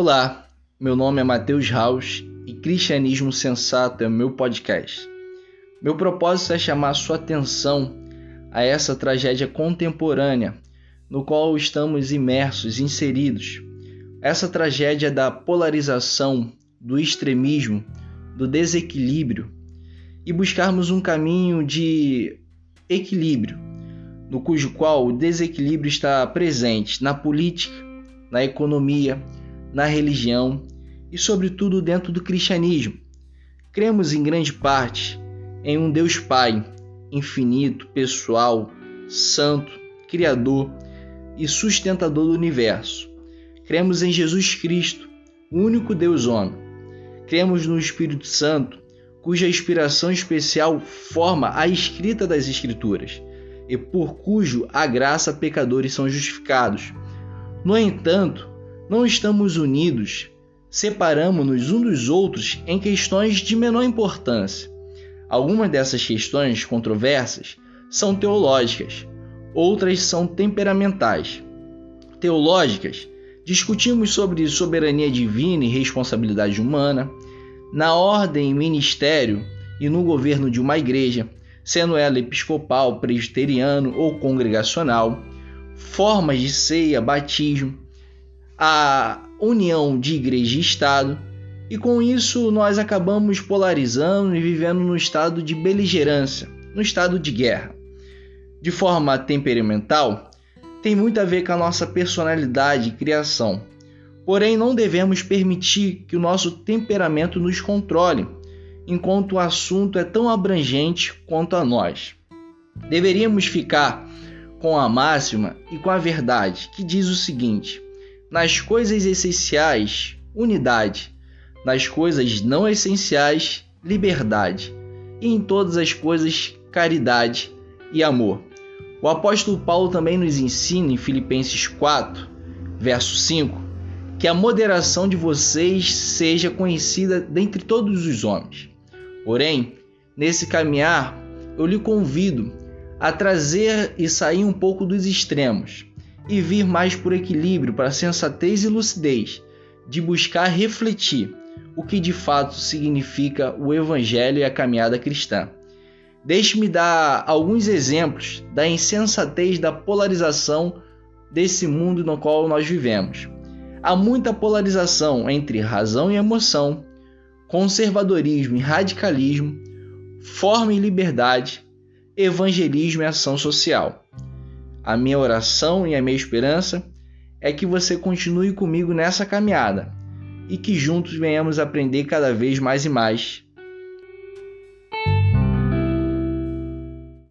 Olá, meu nome é Matheus Raus e Cristianismo Sensato é o meu podcast. Meu propósito é chamar sua atenção a essa tragédia contemporânea no qual estamos imersos, inseridos. Essa tragédia da polarização, do extremismo, do desequilíbrio e buscarmos um caminho de equilíbrio, no cujo qual o desequilíbrio está presente na política, na economia, na religião e, sobretudo, dentro do cristianismo. Cremos em grande parte em um Deus Pai, infinito, pessoal, santo, criador e sustentador do universo. Cremos em Jesus Cristo, o único Deus homem. Cremos no Espírito Santo, cuja inspiração especial forma a escrita das Escrituras e por cujo a graça pecadores são justificados. No entanto, não estamos unidos, separamos-nos uns dos outros em questões de menor importância. Algumas dessas questões controversas são teológicas, outras são temperamentais. Teológicas, discutimos sobre soberania divina e responsabilidade humana, na ordem, ministério e no governo de uma igreja, sendo ela episcopal, presbiteriano ou congregacional, formas de ceia, batismo, a união de igreja e Estado, e com isso nós acabamos polarizando e vivendo no estado de beligerância, no estado de guerra. De forma temperamental, tem muito a ver com a nossa personalidade e criação. Porém, não devemos permitir que o nosso temperamento nos controle, enquanto o assunto é tão abrangente quanto a nós. Deveríamos ficar com a máxima e com a verdade, que diz o seguinte: nas coisas essenciais, unidade. Nas coisas não essenciais, liberdade. E em todas as coisas, caridade e amor. O apóstolo Paulo também nos ensina em Filipenses 4, verso 5, que a moderação de vocês seja conhecida dentre todos os homens. Porém, nesse caminhar, eu lhe convido a trazer e sair um pouco dos extremos e vir mais por equilíbrio, para sensatez e lucidez, de buscar refletir o que de fato significa o Evangelho e a caminhada cristã. Deixe-me dar alguns exemplos da insensatez da polarização desse mundo no qual nós vivemos. Há muita polarização entre razão e emoção, conservadorismo e radicalismo, forma e liberdade, evangelismo e ação social. A minha oração e a minha esperança é que você continue comigo nessa caminhada e que juntos venhamos aprender cada vez mais e mais